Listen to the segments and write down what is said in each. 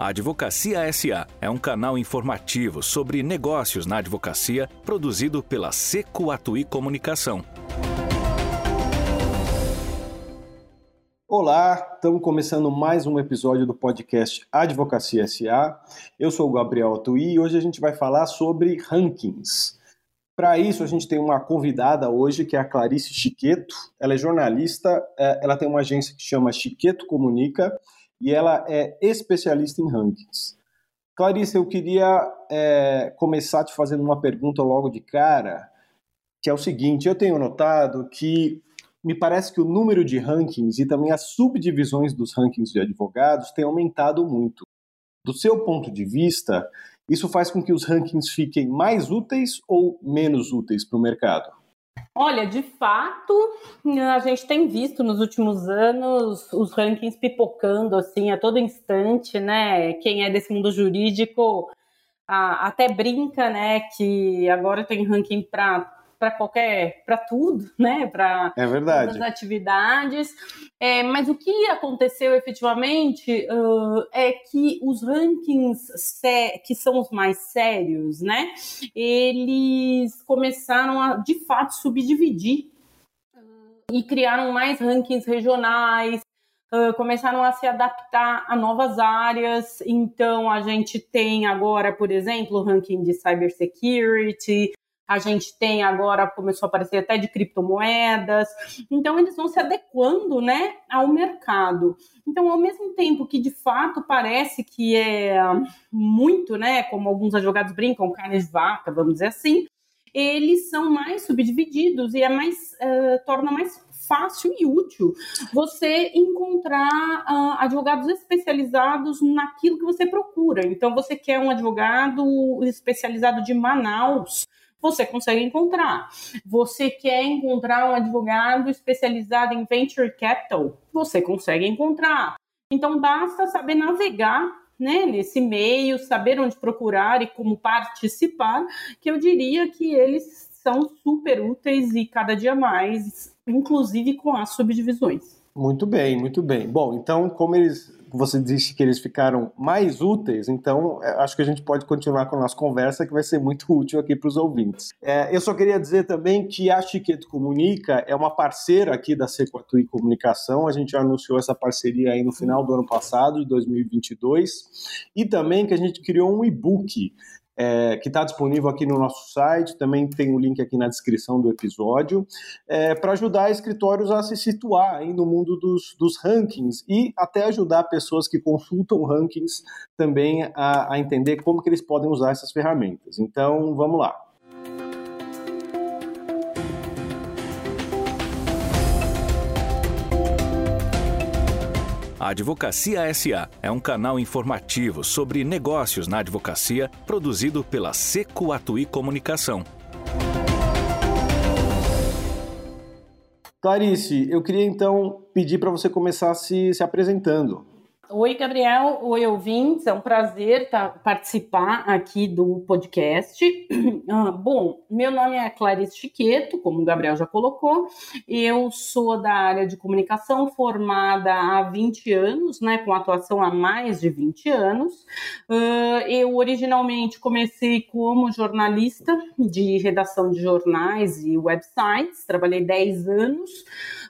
A Advocacia SA é um canal informativo sobre negócios na advocacia produzido pela Seco Atui Comunicação. Olá, estamos começando mais um episódio do podcast Advocacia SA. Eu sou o Gabriel Atui e hoje a gente vai falar sobre rankings. Para isso, a gente tem uma convidada hoje que é a Clarice Chiqueto. Ela é jornalista, é, ela tem uma agência que chama Chiqueto Comunica e ela é especialista em rankings. Clarice, eu queria é, começar te fazendo uma pergunta logo de cara, que é o seguinte: eu tenho notado que me parece que o número de rankings e também as subdivisões dos rankings de advogados tem aumentado muito. Do seu ponto de vista, isso faz com que os rankings fiquem mais úteis ou menos úteis para o mercado? Olha, de fato, a gente tem visto nos últimos anos os rankings pipocando assim a todo instante, né? Quem é desse mundo jurídico até brinca, né, que agora tem ranking para para qualquer, para tudo, né? Para é verdade. as atividades. É, mas o que aconteceu efetivamente uh, é que os rankings que são os mais sérios, né? Eles começaram a de fato subdividir e criaram mais rankings regionais, Uh, começaram a se adaptar a novas áreas. Então, a gente tem agora, por exemplo, o ranking de cybersecurity, a gente tem agora, começou a aparecer até de criptomoedas. Então, eles vão se adequando né, ao mercado. Então, ao mesmo tempo que de fato parece que é muito, né, como alguns advogados brincam, carne de vaca, vamos dizer assim, eles são mais subdivididos e é mais uh, torna mais fácil e útil você encontrar uh, advogados especializados naquilo que você procura. Então, você quer um advogado especializado de Manaus, você consegue encontrar. Você quer encontrar um advogado especializado em venture capital, você consegue encontrar. Então basta saber navegar né, nesse meio, saber onde procurar e como participar, que eu diria que eles são super úteis e cada dia mais, inclusive com as subdivisões. Muito bem, muito bem. Bom, então, como eles você disse que eles ficaram mais úteis, então é, acho que a gente pode continuar com a nossa conversa, que vai ser muito útil aqui para os ouvintes. É, eu só queria dizer também que a Chiqueto Comunica é uma parceira aqui da Sequatui Comunicação, a gente anunciou essa parceria aí no final do ano passado, de 2022, e também que a gente criou um e-book é, que está disponível aqui no nosso site, também tem o um link aqui na descrição do episódio, é, para ajudar escritórios a se situar aí no mundo dos, dos rankings e até ajudar pessoas que consultam rankings também a, a entender como que eles podem usar essas ferramentas. Então, vamos lá. A Advocacia SA é um canal informativo sobre negócios na advocacia produzido pela Seco Atui Comunicação. Clarice, eu queria então pedir para você começar se, se apresentando. Oi, Gabriel. Oi, ouvintes. É um prazer tá, participar aqui do podcast. Ah, bom, meu nome é Clarice Chiqueto, como o Gabriel já colocou. Eu sou da área de comunicação, formada há 20 anos, né, com atuação há mais de 20 anos. Uh, eu originalmente comecei como jornalista de redação de jornais e websites, trabalhei 10 anos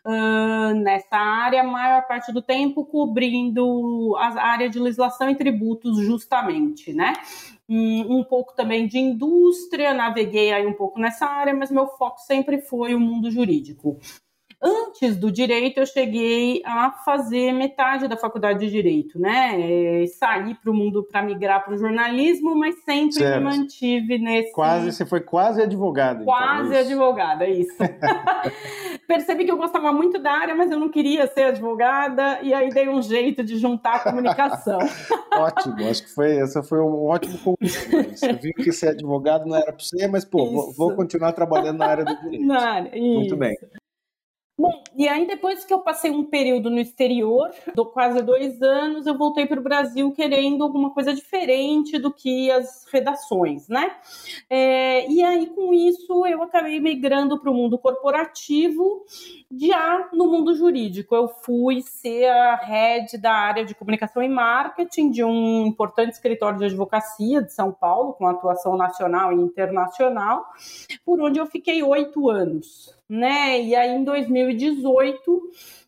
uh, nessa área, a maior parte do tempo cobrindo a área de legislação e tributos, justamente, né? Um, um pouco também de indústria, naveguei aí um pouco nessa área, mas meu foco sempre foi o mundo jurídico. Antes do direito, eu cheguei a fazer metade da faculdade de direito, né? É, saí para o mundo para migrar para o jornalismo, mas sempre certo. me mantive nesse. Quase, você foi quase advogada. Então, quase então, advogada, isso. Percebi que eu gostava muito da área, mas eu não queria ser advogada, e aí dei um jeito de juntar a comunicação. ótimo, acho que foi, essa foi um ótimo concurso. Você viu que ser advogado não era para você, mas, pô, vou, vou, continuar trabalhando na área do direito. Na área, Muito bem. Bom, e aí depois que eu passei um período no exterior, do quase dois anos, eu voltei para o Brasil querendo alguma coisa diferente do que as redações, né? É, e aí com isso eu acabei migrando para o mundo corporativo, já no mundo jurídico. Eu fui ser a head da área de comunicação e marketing de um importante escritório de advocacia de São Paulo, com atuação nacional e internacional, por onde eu fiquei oito anos né? E aí em 2018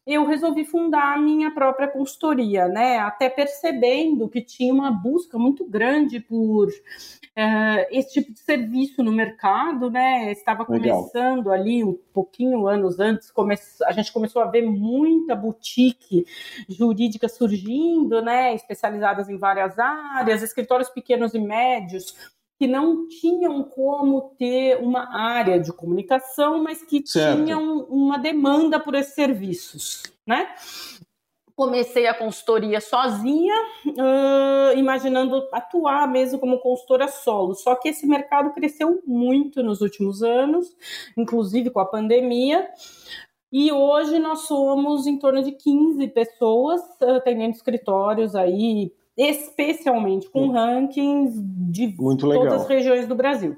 eu resolvi fundar a minha própria consultoria, né? Até percebendo que tinha uma busca muito grande por uh, esse tipo de serviço no mercado, né? Estava começando Legal. ali um pouquinho anos antes, come... a gente começou a ver muita boutique jurídica surgindo, né? Especializadas em várias áreas, escritórios pequenos e médios que não tinham como ter uma área de comunicação, mas que certo. tinham uma demanda por esses serviços, né? Comecei a consultoria sozinha, uh, imaginando atuar mesmo como consultora solo. Só que esse mercado cresceu muito nos últimos anos, inclusive com a pandemia. E hoje nós somos em torno de 15 pessoas atendendo escritórios aí especialmente com rankings de todas as regiões do Brasil.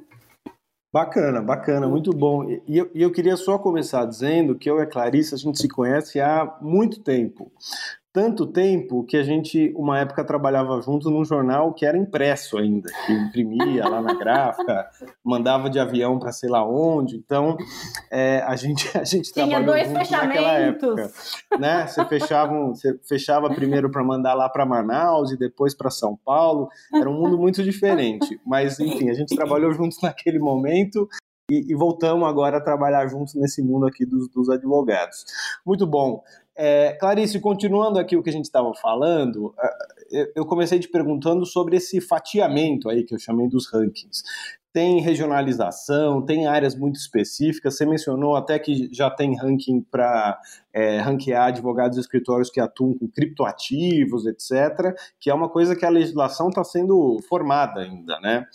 Bacana, bacana, muito bom. E eu, eu queria só começar dizendo que eu e a Clarice, a gente se conhece há muito tempo tanto tempo que a gente, uma época, trabalhava junto num jornal que era impresso ainda, que imprimia lá na gráfica, mandava de avião para sei lá onde. Então, é, a gente a gente Tinha trabalhou dois junto fechamentos. naquela época, né? Você fechava, você fechava primeiro para mandar lá para Manaus e depois para São Paulo. Era um mundo muito diferente, mas enfim, a gente trabalhou juntos naquele momento e, e, voltamos agora a trabalhar juntos nesse mundo aqui dos, dos advogados. Muito bom. É, Clarice, continuando aqui o que a gente estava falando, é, eu comecei te perguntando sobre esse fatiamento aí que eu chamei dos rankings. Tem regionalização, tem áreas muito específicas. Você mencionou até que já tem ranking para é, ranquear advogados e escritórios que atuam com criptoativos, etc., que é uma coisa que a legislação está sendo formada ainda, né?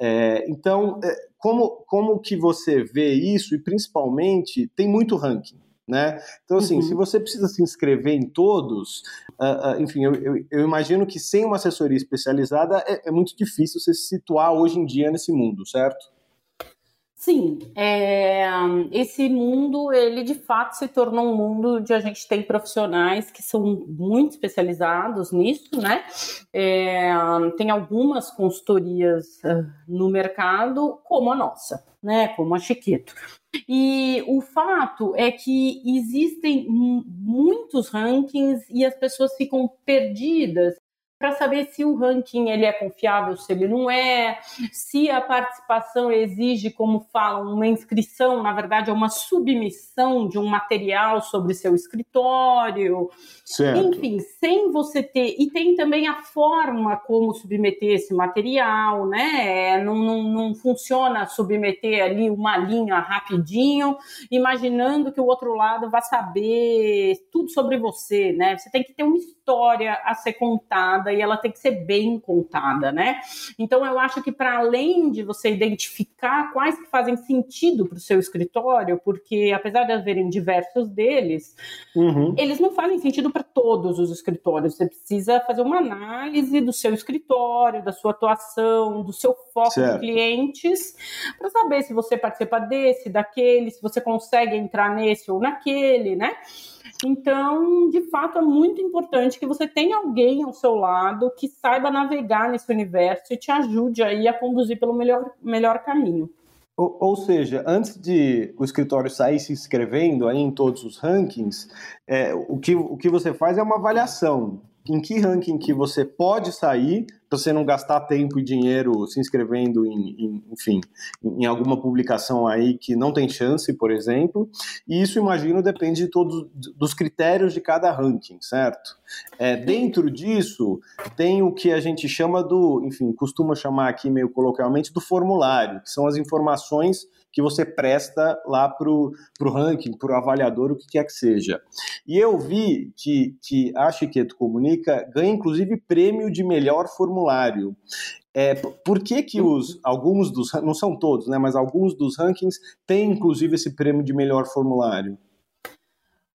É, então, é, como, como que você vê isso? E principalmente, tem muito ranking. Né? Então, assim, uhum. se você precisa se inscrever em todos, uh, uh, enfim, eu, eu, eu, imagino que sem uma assessoria especializada é, é, muito difícil você se situar hoje em dia nesse mundo, certo? Sim, é, esse mundo, ele de fato se tornou um mundo onde a gente tem profissionais que são muito especializados nisso, né? É, tem algumas consultorias uh, no mercado, como a nossa, né? Como a Chiquito. E o fato é que existem muitos rankings e as pessoas ficam perdidas para saber se o ranking ele é confiável, se ele não é, se a participação exige, como falam, uma inscrição, na verdade é uma submissão de um material sobre seu escritório. Certo. Enfim, sem você ter. E tem também a forma como submeter esse material, né? Não, não, não funciona submeter ali uma linha rapidinho, imaginando que o outro lado vai saber tudo sobre você, né? Você tem que ter uma história a ser contada contada e ela tem que ser bem contada, né? Então eu acho que para além de você identificar quais que fazem sentido para o seu escritório, porque apesar de haverem diversos deles, uhum. eles não fazem sentido para todos os escritórios. Você precisa fazer uma análise do seu escritório, da sua atuação, do seu foco certo. de clientes, para saber se você participa desse, daquele, se você consegue entrar nesse ou naquele, né? Então, de fato, é muito importante que você tenha alguém ao seu lado que saiba navegar nesse universo e te ajude aí a conduzir pelo melhor, melhor caminho. Ou, ou, seja, antes de o escritório sair se inscrevendo aí em todos os rankings, é, o, que, o que você faz é uma avaliação em que ranking que você pode sair para você não gastar tempo e dinheiro se inscrevendo em, em, enfim, em alguma publicação aí que não tem chance, por exemplo. E isso, imagino, depende de todos dos critérios de cada ranking, certo? É, dentro disso, tem o que a gente chama do, enfim, costuma chamar aqui meio coloquialmente do formulário, que são as informações que você presta lá para o ranking, para o avaliador, o que quer que seja. E eu vi que, que a Chiqueto Comunica ganha inclusive prêmio de melhor formulário. É, por que, que os, alguns dos, não são todos, né, mas alguns dos rankings têm inclusive esse prêmio de melhor formulário?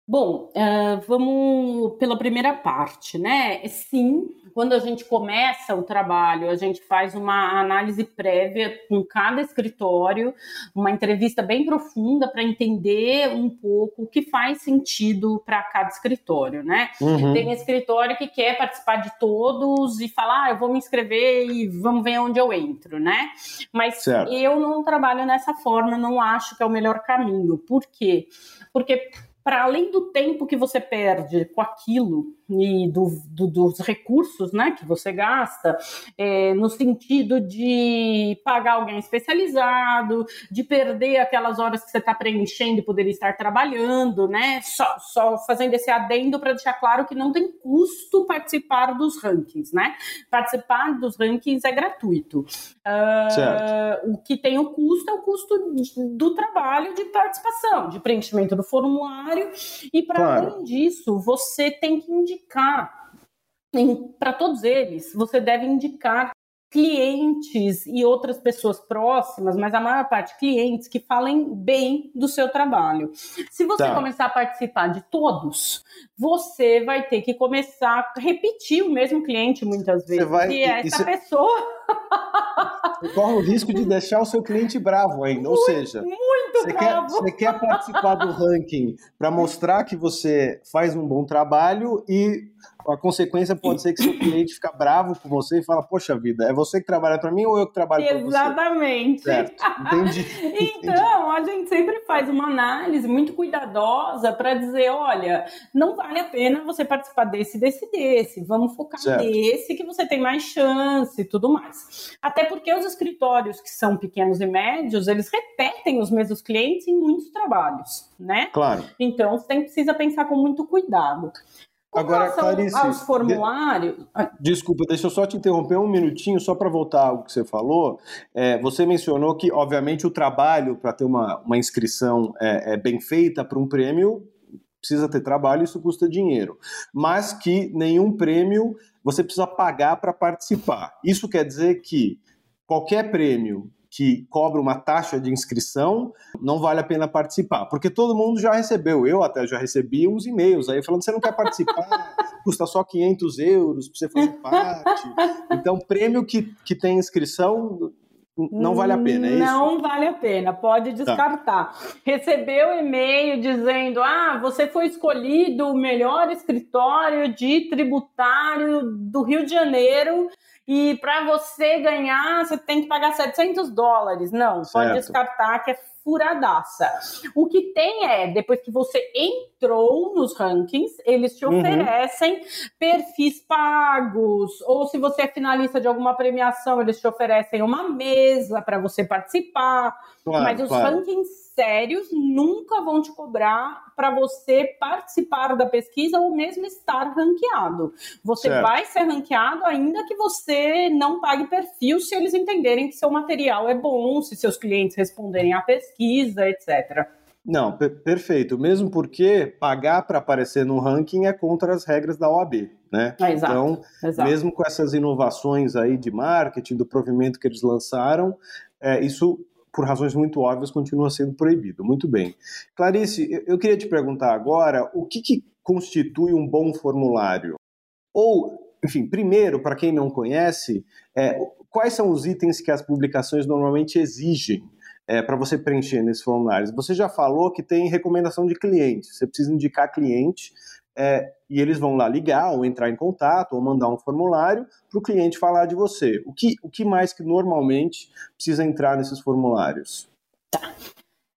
Bom, uh, vamos pela primeira parte, né? Sim, quando a gente começa o trabalho, a gente faz uma análise prévia com cada escritório, uma entrevista bem profunda para entender um pouco o que faz sentido para cada escritório, né? Uhum. Tem escritório que quer participar de todos e falar, ah, eu vou me inscrever e vamos ver onde eu entro, né? Mas certo. eu não trabalho dessa forma, não acho que é o melhor caminho. Por quê? Porque para além do tempo que você perde com aquilo e do, do, dos recursos né, que você gasta, é, no sentido de pagar alguém especializado, de perder aquelas horas que você está preenchendo e poderia estar trabalhando, né? Só, só fazendo esse adendo para deixar claro que não tem custo participar dos rankings, né? Participar dos rankings é gratuito. Uh, o que tem o custo é o custo do trabalho de participação, de preenchimento do formulário, e para claro. além disso, você tem que indicar indicar para todos eles, você deve indicar clientes e outras pessoas próximas, mas a maior parte clientes que falem bem do seu trabalho. Se você tá. começar a participar de todos, você vai ter que começar a repetir o mesmo cliente muitas vezes. Você vai, e essa pessoa você corre o risco de deixar o seu cliente bravo ainda. Ou seja, muito você. Quer, você quer participar do ranking para mostrar que você faz um bom trabalho e a consequência pode ser que seu cliente fica bravo com você e fala: Poxa vida, é você que trabalha para mim ou eu que trabalho para você? Exatamente. Entendi. então, a gente sempre faz uma análise muito cuidadosa para dizer: olha, não vale a pena você participar desse, desse, desse. Vamos focar certo. nesse que você tem mais chance e tudo mais. Até porque os escritórios que são pequenos e médios, eles repetem os mesmos clientes em muitos trabalhos, né? Claro. Então, você tem, precisa pensar com muito cuidado. Agora, Clarice, aos formulários. De... Desculpa, deixa eu só te interromper um minutinho, só para voltar ao que você falou. É, você mencionou que, obviamente, o trabalho para ter uma, uma inscrição é, é bem feita para um prêmio precisa ter trabalho, isso custa dinheiro. Mas que nenhum prêmio você precisa pagar para participar. Isso quer dizer que qualquer prêmio que cobra uma taxa de inscrição, não vale a pena participar, porque todo mundo já recebeu, eu até já recebi uns e-mails aí falando, você não quer participar, custa só 500 euros para você fazer parte, então prêmio que, que tem inscrição não vale a pena, é isso? Não vale a pena, pode tá. descartar. Tá. Recebeu e-mail dizendo: ah, você foi escolhido o melhor escritório de tributário do Rio de Janeiro e para você ganhar, você tem que pagar 700 dólares. Não, certo. pode descartar que é furadaça. O que tem é, depois que você entrou nos rankings, eles te uhum. oferecem uhum. perfis pagos, ou se você é finalista de alguma premiação, eles te oferecem uma mesa para você participar. Claro, Mas os claro. rankings sérios nunca vão te cobrar para você participar da pesquisa ou mesmo estar ranqueado. Você certo. vai ser ranqueado ainda que você não pague perfil se eles entenderem que seu material é bom, se seus clientes responderem à pesquisa, etc. Não, per perfeito. Mesmo porque pagar para aparecer no ranking é contra as regras da OAB, né? É, exato, então, exato. mesmo com essas inovações aí de marketing, do provimento que eles lançaram, é, isso por razões muito óbvias, continua sendo proibido. Muito bem. Clarice, eu queria te perguntar agora o que, que constitui um bom formulário? Ou, enfim, primeiro, para quem não conhece, é, quais são os itens que as publicações normalmente exigem é, para você preencher nesses formulários? Você já falou que tem recomendação de cliente, você precisa indicar cliente é, e eles vão lá ligar ou entrar em contato ou mandar um formulário para o cliente falar de você. O que, o que mais que normalmente precisa entrar nesses formulários? Tá.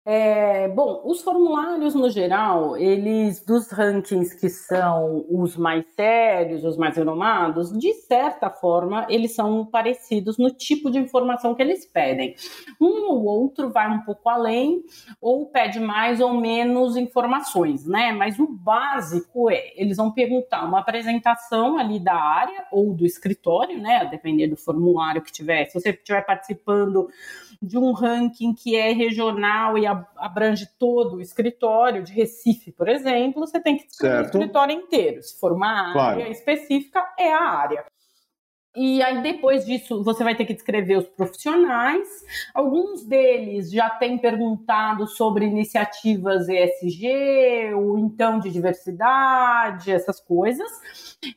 É, bom, os formulários no geral, eles dos rankings que são os mais sérios, os mais renomados, de certa forma, eles são parecidos no tipo de informação que eles pedem. Um ou outro vai um pouco além, ou pede mais ou menos informações, né? Mas o básico é, eles vão perguntar uma apresentação ali da área ou do escritório, né? A depender do formulário que tiver. Se você estiver participando de um ranking que é regional e abrange todo o escritório de Recife, por exemplo, você tem que escrever o escritório inteiro. Se for uma área claro. específica, é a área. e aí, depois disso, você vai ter que descrever os profissionais. Alguns deles já têm perguntado sobre iniciativas ESG, ou então de diversidade, essas coisas.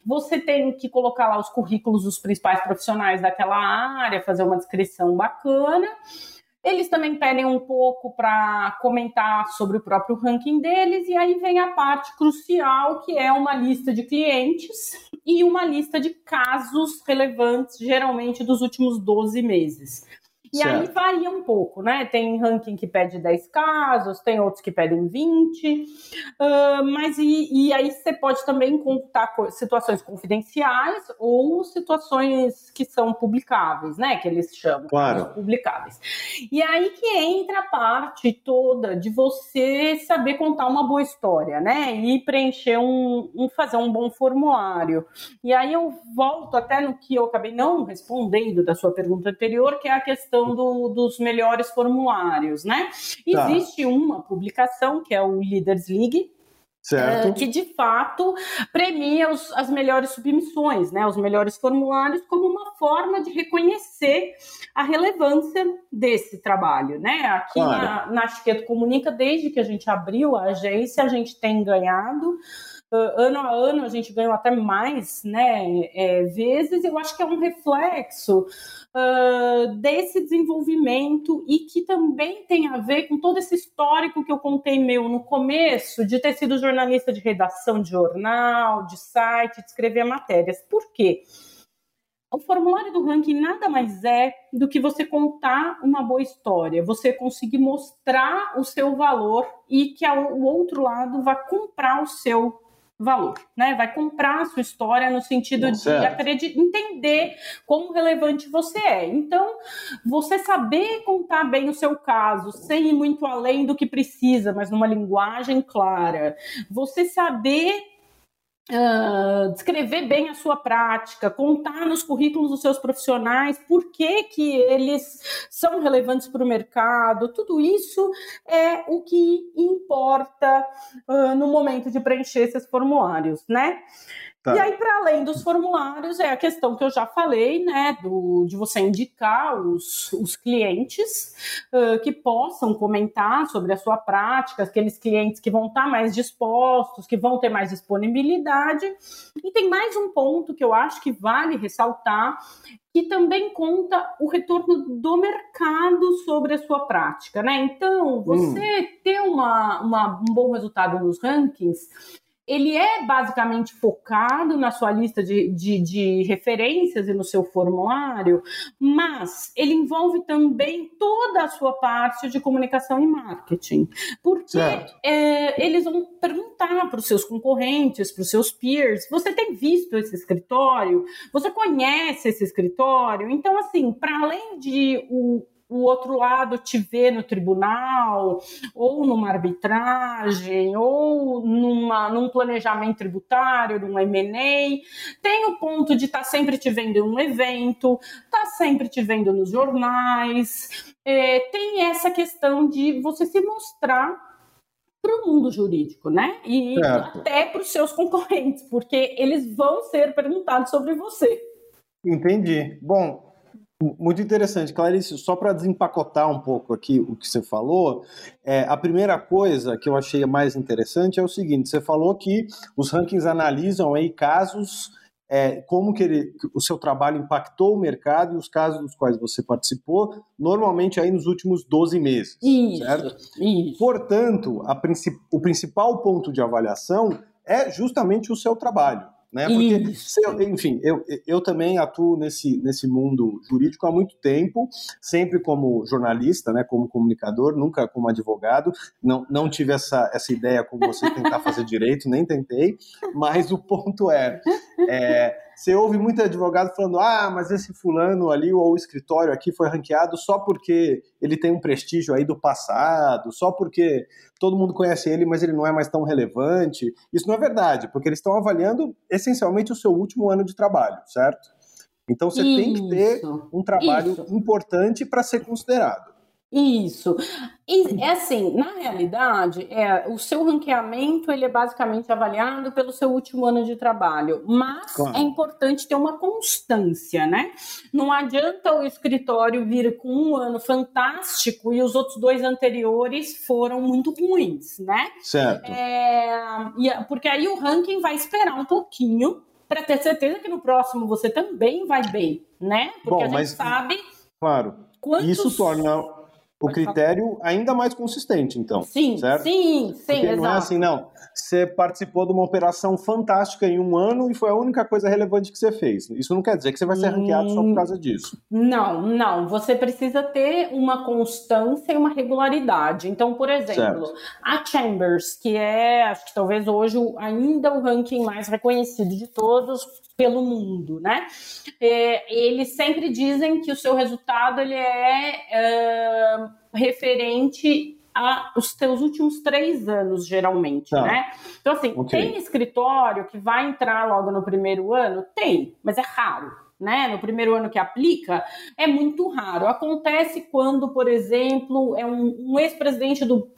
Você tem que colocar lá os currículos dos principais profissionais daquela área, fazer uma descrição bacana. Eles também pedem um pouco para comentar sobre o próprio ranking deles, e aí vem a parte crucial, que é uma lista de clientes e uma lista de casos relevantes, geralmente dos últimos 12 meses. E certo. aí varia um pouco, né? Tem ranking que pede 10 casos, tem outros que pedem 20, uh, mas e, e, aí você pode também contar situações confidenciais ou situações que são publicáveis, né? Que eles chamam claro. publicáveis. E aí que entra a parte toda de você saber contar uma boa história, né? E preencher um, um fazer um bom formulário. E aí eu volto até no que eu acabei não respondendo da sua pergunta anterior, que é a questão questão do, dos melhores formulários, né? Tá. Existe uma publicação que é o Leaders League, Certo. que de fato premia os, as melhores submissões, né, os melhores formulários, como uma forma de reconhecer a relevância desse trabalho. Né? Aqui claro. na, na Chiqueto Comunica, desde que a gente abriu a agência, a gente tem ganhado ano a ano a gente ganhou até mais né, é, vezes, eu acho que é um reflexo uh, desse desenvolvimento e que também tem a ver com todo esse histórico que eu contei meu no começo, de ter sido jornalista de redação de jornal, de site, de escrever matérias. Por quê? O formulário do ranking nada mais é do que você contar uma boa história, você conseguir mostrar o seu valor e que o outro lado vá comprar o seu valor, né? Vai comprar a sua história no sentido de entender como relevante você é. Então, você saber contar bem o seu caso, sem ir muito além do que precisa, mas numa linguagem clara. Você saber Uh, descrever bem a sua prática, contar nos currículos dos seus profissionais por que, que eles são relevantes para o mercado, tudo isso é o que importa uh, no momento de preencher esses formulários, né? Tá. E aí, para além dos formulários, é a questão que eu já falei, né, do, de você indicar os, os clientes uh, que possam comentar sobre a sua prática, aqueles clientes que vão estar tá mais dispostos, que vão ter mais disponibilidade. E tem mais um ponto que eu acho que vale ressaltar, que também conta o retorno do mercado sobre a sua prática, né? Então, você hum. ter uma, uma, um bom resultado nos rankings ele é basicamente focado na sua lista de, de, de, referências e no seu formulário, mas ele envolve também toda a sua parte de comunicação e marketing. Porque é, eles vão perguntar para os seus concorrentes, para os seus peers: você tem visto esse escritório? Você conhece esse escritório? Então, assim, para além de o o outro lado te vê no tribunal, ou numa arbitragem, ou numa, num planejamento tributário, num M&A. Tem o ponto de estar tá sempre te vendo em um evento, tá sempre te vendo nos jornais. É, tem essa questão de você se mostrar para o mundo jurídico, né? E certo. até para os seus concorrentes, porque eles vão ser perguntados sobre você. Entendi. Bom, muito interessante, Clarice. Só para desempacotar um pouco aqui o que você falou, é, a primeira coisa que eu achei mais interessante é o seguinte: você falou que os rankings analisam aí casos, é, como que ele, o seu trabalho impactou o mercado e os casos dos quais você participou, normalmente aí nos últimos 12 meses. Isso, certo? isso. Portanto, o principal ponto de avaliação é justamente o seu trabalho. Né? Porque, eu, enfim, eu, eu também atuo nesse, nesse mundo jurídico há muito tempo, sempre como jornalista, né, como comunicador, nunca como advogado. Não, não tive essa, essa ideia como você tentar fazer direito, nem tentei, mas o ponto é, é você ouve muito advogado falando: ah, mas esse fulano ali, ou o escritório aqui foi ranqueado só porque ele tem um prestígio aí do passado, só porque todo mundo conhece ele, mas ele não é mais tão relevante. Isso não é verdade, porque eles estão avaliando essencialmente o seu último ano de trabalho, certo? Então você Isso. tem que ter um trabalho Isso. importante para ser considerado. Isso. E é assim, na realidade, é, o seu ranqueamento ele é basicamente avaliado pelo seu último ano de trabalho, mas claro. é importante ter uma constância, né? Não adianta o escritório vir com um ano fantástico e os outros dois anteriores foram muito ruins, né? Certo. É, porque aí o ranking vai esperar um pouquinho para ter certeza que no próximo você também vai bem, né? Porque Bom, a gente mas, sabe. Claro. Quantos... Isso torna o critério ainda mais consistente, então. Sim, certo? sim, sim. Porque exato. não é assim, não. Você participou de uma operação fantástica em um ano e foi a única coisa relevante que você fez. Isso não quer dizer que você vai ser ranqueado só por causa disso. Não, não. Você precisa ter uma constância e uma regularidade. Então, por exemplo, certo. a Chambers, que é, acho que talvez hoje ainda o ranking mais reconhecido de todos pelo mundo, né? É, eles sempre dizem que o seu resultado ele é, é referente os teus últimos três anos, geralmente, tá. né? Então, assim, okay. tem escritório que vai entrar logo no primeiro ano? Tem, mas é raro. Né, no primeiro ano que aplica, é muito raro. Acontece quando, por exemplo, é um, um ex-presidente do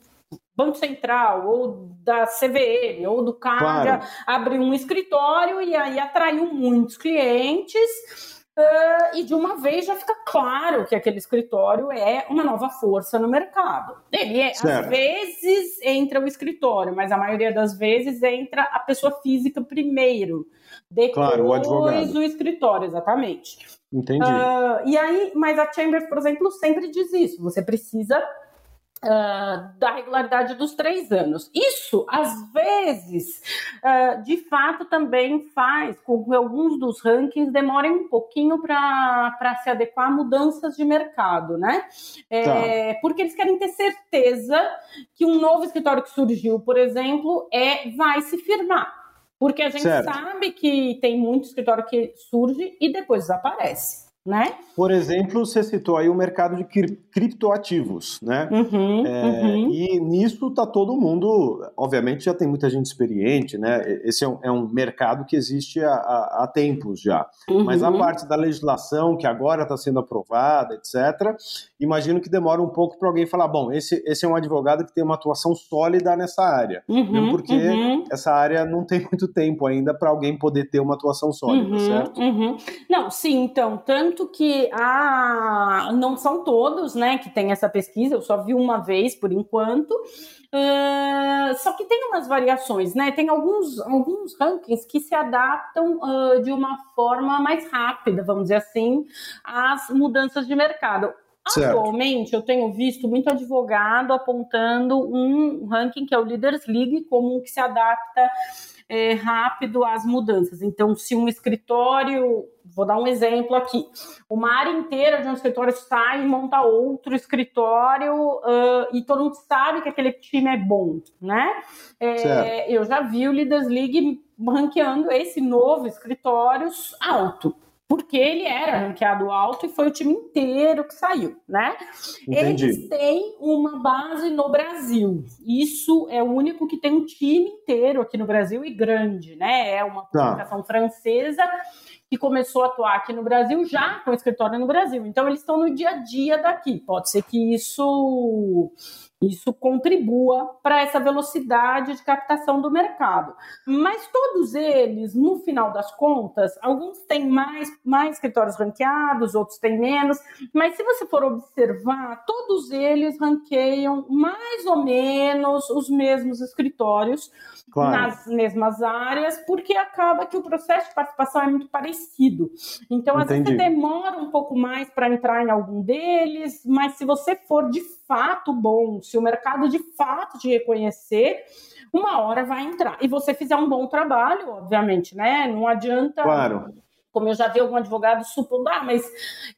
Banco Central, ou da CVM, ou do CARA, claro. abriu um escritório e aí atraiu muitos clientes Uh, e de uma vez já fica claro que aquele escritório é uma nova força no mercado. Ele é, às vezes entra o escritório, mas a maioria das vezes entra a pessoa física primeiro, depois claro, o, o escritório, exatamente. Entendi. Uh, e aí, mas a Chambers, por exemplo, sempre diz isso. Você precisa Uh, da regularidade dos três anos. Isso, às vezes, uh, de fato, também faz com que alguns dos rankings demorem um pouquinho para se adequar a mudanças de mercado, né? É, tá. Porque eles querem ter certeza que um novo escritório que surgiu, por exemplo, é vai se firmar. Porque a gente certo. sabe que tem muito escritório que surge e depois desaparece né? Por exemplo, você citou aí o mercado de criptoativos, né? Uhum, é, uhum. E nisso está todo mundo, obviamente já tem muita gente experiente, né? Esse é um, é um mercado que existe há, há, há tempos já. Uhum. Mas a parte da legislação que agora está sendo aprovada, etc., imagino que demora um pouco para alguém falar, bom, esse, esse é um advogado que tem uma atuação sólida nessa área. Uhum, mesmo porque uhum. essa área não tem muito tempo ainda para alguém poder ter uma atuação sólida, uhum, certo? Não, sim, então, tanto tanto que a, não são todos né, que tem essa pesquisa, eu só vi uma vez por enquanto. Uh, só que tem umas variações, né? Tem alguns, alguns rankings que se adaptam uh, de uma forma mais rápida, vamos dizer assim, às mudanças de mercado. Certo. Atualmente, eu tenho visto muito advogado apontando um ranking que é o Leaders League como um que se adapta é, rápido às mudanças. Então, se um escritório, vou dar um exemplo aqui, uma área inteira de um escritório sai e monta outro escritório uh, e todo mundo sabe que aquele time é bom, né? É, eu já vi o Leaders League ranqueando esse novo escritório alto porque ele era ranqueado alto e foi o time inteiro que saiu, né? Entendi. Eles têm uma base no Brasil. Isso é o único que tem um time inteiro aqui no Brasil e grande, né? É uma tá. publicação francesa que começou a atuar aqui no Brasil já com escritório no Brasil. Então eles estão no dia a dia daqui. Pode ser que isso isso contribua para essa velocidade de captação do mercado. Mas todos eles, no final das contas, alguns têm mais, mais escritórios ranqueados, outros têm menos, mas se você for observar, todos eles ranqueiam mais ou menos os mesmos escritórios claro. nas mesmas áreas, porque acaba que o processo de participação é muito parecido. Então, às vezes, você demora um pouco mais para entrar em algum deles, mas se você for de fato bom, se o mercado de fato te reconhecer, uma hora vai entrar. E você fizer um bom trabalho, obviamente, né? Não adianta. Claro como eu já vi algum advogado supondo, ah, mas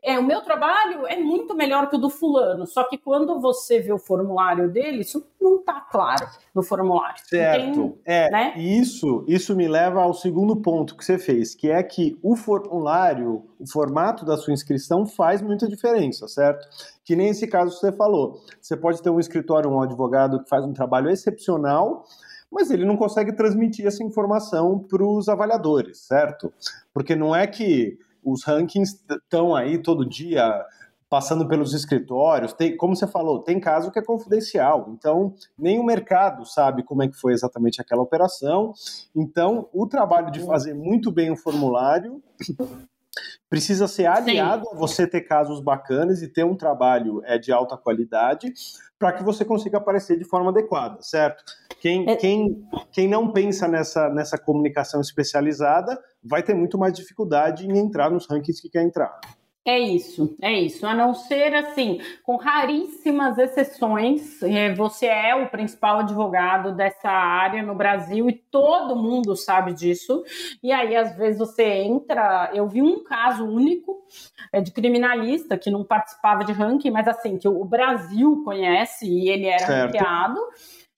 é, o meu trabalho é muito melhor que o do fulano. Só que quando você vê o formulário dele, isso não está claro no formulário. Certo. Tem, é, né? isso, isso me leva ao segundo ponto que você fez, que é que o formulário, o formato da sua inscrição faz muita diferença, certo? Que nem esse caso que você falou. Você pode ter um escritório, um advogado que faz um trabalho excepcional, mas ele não consegue transmitir essa informação para os avaliadores, certo? Porque não é que os rankings estão aí todo dia passando pelos escritórios, tem, como você falou, tem caso que é confidencial, então nem o mercado sabe como é que foi exatamente aquela operação. Então, o trabalho de fazer muito bem o formulário precisa ser aliado Sim. a você ter casos bacanas e ter um trabalho é, de alta qualidade para que você consiga aparecer de forma adequada, certo? Quem, é... quem, quem não pensa nessa, nessa comunicação especializada vai ter muito mais dificuldade em entrar nos rankings que quer entrar. É isso, é isso. A não ser assim, com raríssimas exceções, é, você é o principal advogado dessa área no Brasil e todo mundo sabe disso. E aí, às vezes, você entra. Eu vi um caso único é, de criminalista que não participava de ranking, mas assim, que o Brasil conhece e ele era certo. ranqueado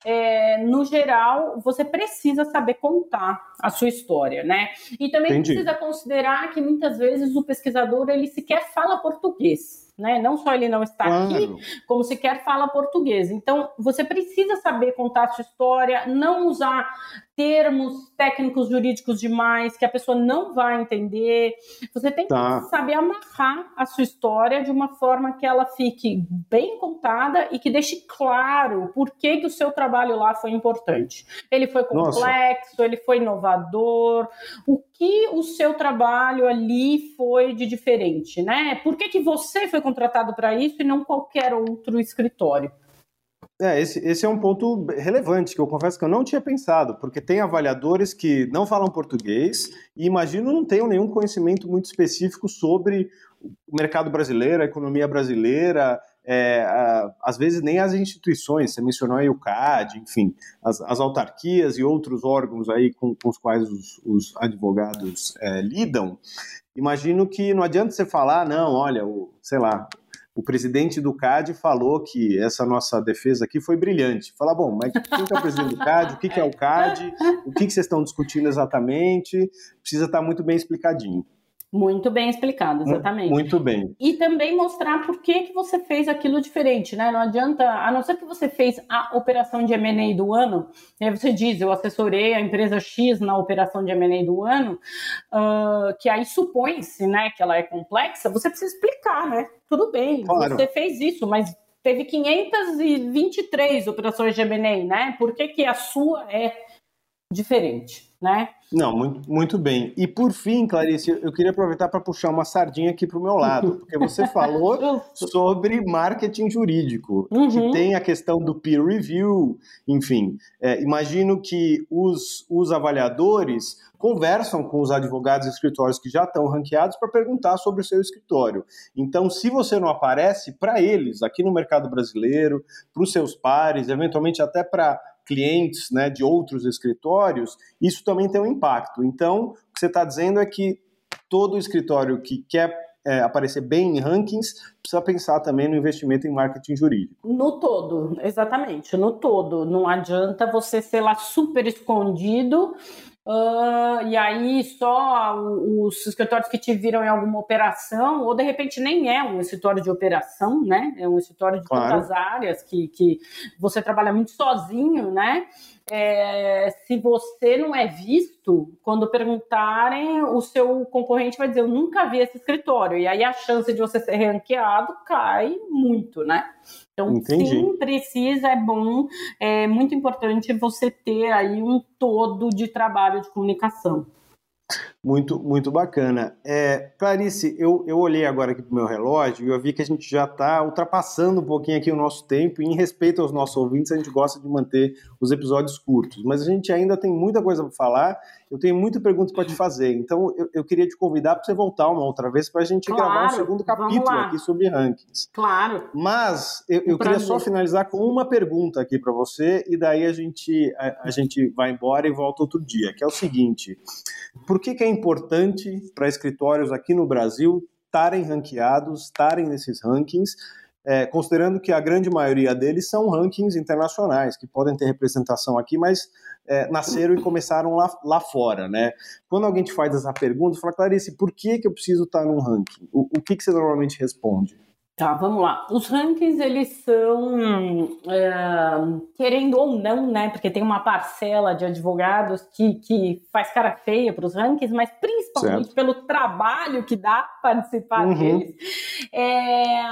é, no geral, você precisa saber contar a sua história, né? E também Entendi. precisa considerar que muitas vezes o pesquisador ele sequer fala português né? Não só ele não está claro. aqui, como sequer fala português. Então, você precisa saber contar a sua história, não usar termos técnicos jurídicos demais que a pessoa não vai entender. Você tem tá. que saber amarrar a sua história de uma forma que ela fique bem contada e que deixe claro por que, que o seu trabalho lá foi importante. Ele foi complexo, Nossa. ele foi inovador, o que o seu trabalho ali foi de diferente, né? Por que, que você foi contratado para isso e não qualquer outro escritório? É, esse, esse é um ponto relevante que eu confesso que eu não tinha pensado, porque tem avaliadores que não falam português e imagino não tenham nenhum conhecimento muito específico sobre o mercado brasileiro, a economia brasileira, é, a, às vezes nem as instituições, você mencionou aí o CAD, enfim, as, as autarquias e outros órgãos aí com, com os quais os, os advogados é, lidam, imagino que não adianta você falar, não, olha, o, sei lá, o presidente do CAD falou que essa nossa defesa aqui foi brilhante. Fala, bom, mas quem é o presidente do CAD? O que é o CAD? O que vocês estão discutindo exatamente? Precisa estar muito bem explicadinho. Muito bem explicado, exatamente. Muito bem. E também mostrar por que, que você fez aquilo diferente, né? Não adianta, a não ser que você fez a operação de M&A do ano, aí você diz, eu assessorei a empresa X na operação de M&A do ano, uh, que aí supõe-se, né, que ela é complexa, você precisa explicar, né? Tudo bem, claro. você fez isso, mas teve 523 operações de M&A, né? Por que que a sua é diferente, né? Não, muito, muito bem. E por fim, Clarice, eu queria aproveitar para puxar uma sardinha aqui para o meu lado, porque você falou sobre marketing jurídico, uhum. que tem a questão do peer review, enfim. É, imagino que os, os avaliadores conversam com os advogados e escritórios que já estão ranqueados para perguntar sobre o seu escritório. Então, se você não aparece, para eles, aqui no mercado brasileiro, para os seus pares, eventualmente até para clientes né, de outros escritórios, isso também tem um impacto. Então, o que você está dizendo é que todo escritório que quer é, aparecer bem em rankings precisa pensar também no investimento em marketing jurídico. No todo, exatamente, no todo. Não adianta você ser lá super escondido Uh, e aí só os escritórios que te viram em alguma operação, ou de repente nem é um escritório de operação, né? É um escritório de claro. tantas áreas que, que você trabalha muito sozinho, né? É, se você não é visto, quando perguntarem, o seu concorrente vai dizer: Eu nunca vi esse escritório. E aí a chance de você ser ranqueado cai muito, né? Então, Entendi. sim, precisa, é bom, é muito importante você ter aí um todo de trabalho de comunicação. Muito, muito bacana. É, Clarice, eu, eu olhei agora aqui para o meu relógio e eu vi que a gente já está ultrapassando um pouquinho aqui o nosso tempo e em respeito aos nossos ouvintes, a gente gosta de manter os episódios curtos, mas a gente ainda tem muita coisa para falar, eu tenho muita pergunta para te fazer, então eu, eu queria te convidar para você voltar uma outra vez para a gente claro, gravar um segundo capítulo aqui sobre rankings. Claro. Mas eu, eu queria só finalizar com uma pergunta aqui para você e daí a gente, a, a gente vai embora e volta outro dia, que é o seguinte, por que, que é importante para escritórios aqui no Brasil estarem ranqueados, estarem nesses rankings, é, considerando que a grande maioria deles são rankings internacionais, que podem ter representação aqui, mas é, nasceram e começaram lá, lá fora, né? Quando alguém te faz essa pergunta, fala, Clarice, por que, que eu preciso estar num ranking? O, o que, que você normalmente responde? Tá, vamos lá. Os rankings, eles são, é, querendo ou não, né? Porque tem uma parcela de advogados que, que faz cara feia para os rankings, mas principalmente certo. pelo trabalho que dá participar uhum. deles, é,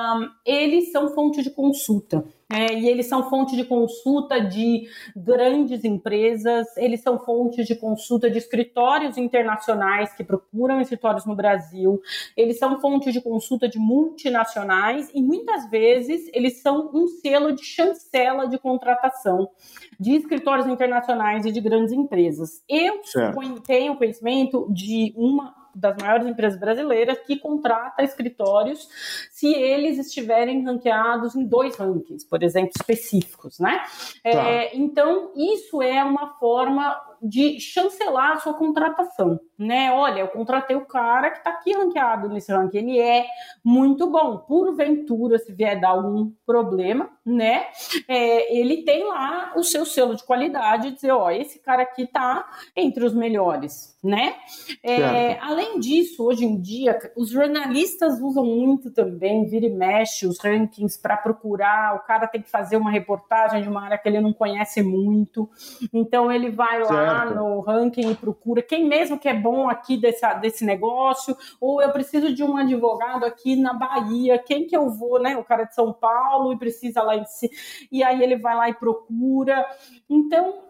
eles são fonte de consulta. É, e eles são fonte de consulta de grandes empresas, eles são fonte de consulta de escritórios internacionais que procuram escritórios no Brasil, eles são fonte de consulta de multinacionais e muitas vezes eles são um selo de chancela de contratação de escritórios internacionais e de grandes empresas. Eu certo. tenho conhecimento de uma das maiores empresas brasileiras que contrata escritórios se eles estiverem ranqueados em dois rankings, por exemplo, específicos, né? Tá. É, então, isso é uma forma de chancelar a sua contratação, né? Olha, eu contratei o cara que está aqui ranqueado nesse ranking, ele é muito bom. Porventura, se vier dar algum problema, né? É, ele tem lá o seu selo de qualidade, dizer, ó, esse cara aqui está entre os melhores, né? É, além disso, hoje em dia, os jornalistas usam muito também, vira e mexe, os rankings para procurar. O cara tem que fazer uma reportagem de uma área que ele não conhece muito, então ele vai lá no ranking e procura quem mesmo que é bom aqui desse, desse negócio, ou eu preciso de um advogado aqui na Bahia, quem que eu vou, né? O cara é de São Paulo e precisa lá em si, e aí ele vai lá e procura. Então,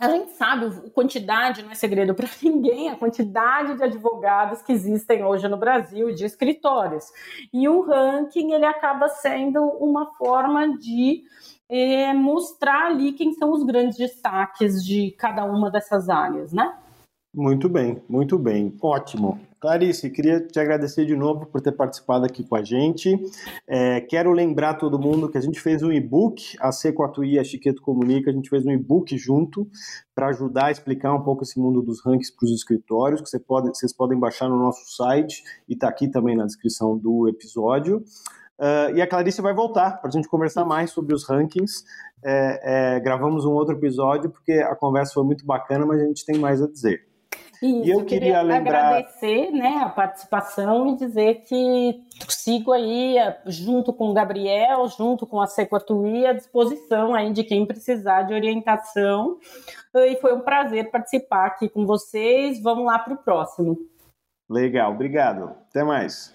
a gente sabe, a quantidade não é segredo para ninguém, a quantidade de advogados que existem hoje no Brasil, de escritórios. E o ranking ele acaba sendo uma forma de é, mostrar ali quem são os grandes destaques de cada uma dessas áreas, né? Muito bem, muito bem, ótimo. Clarice, queria te agradecer de novo por ter participado aqui com a gente. É, quero lembrar todo mundo que a gente fez um e-book, a Sequatui e a Chiqueto Comunica, a gente fez um e-book junto para ajudar a explicar um pouco esse mundo dos rankings para os escritórios, que você pode, vocês podem baixar no nosso site e está aqui também na descrição do episódio. Uh, e a Clarice vai voltar para a gente conversar mais sobre os rankings. É, é, gravamos um outro episódio porque a conversa foi muito bacana, mas a gente tem mais a dizer. Isso, e eu queria, queria lembrar... agradecer né, a participação e dizer que sigo aí junto com o Gabriel, junto com a Sequatui, à disposição aí de quem precisar de orientação. E foi um prazer participar aqui com vocês. Vamos lá para o próximo. Legal, obrigado. Até mais.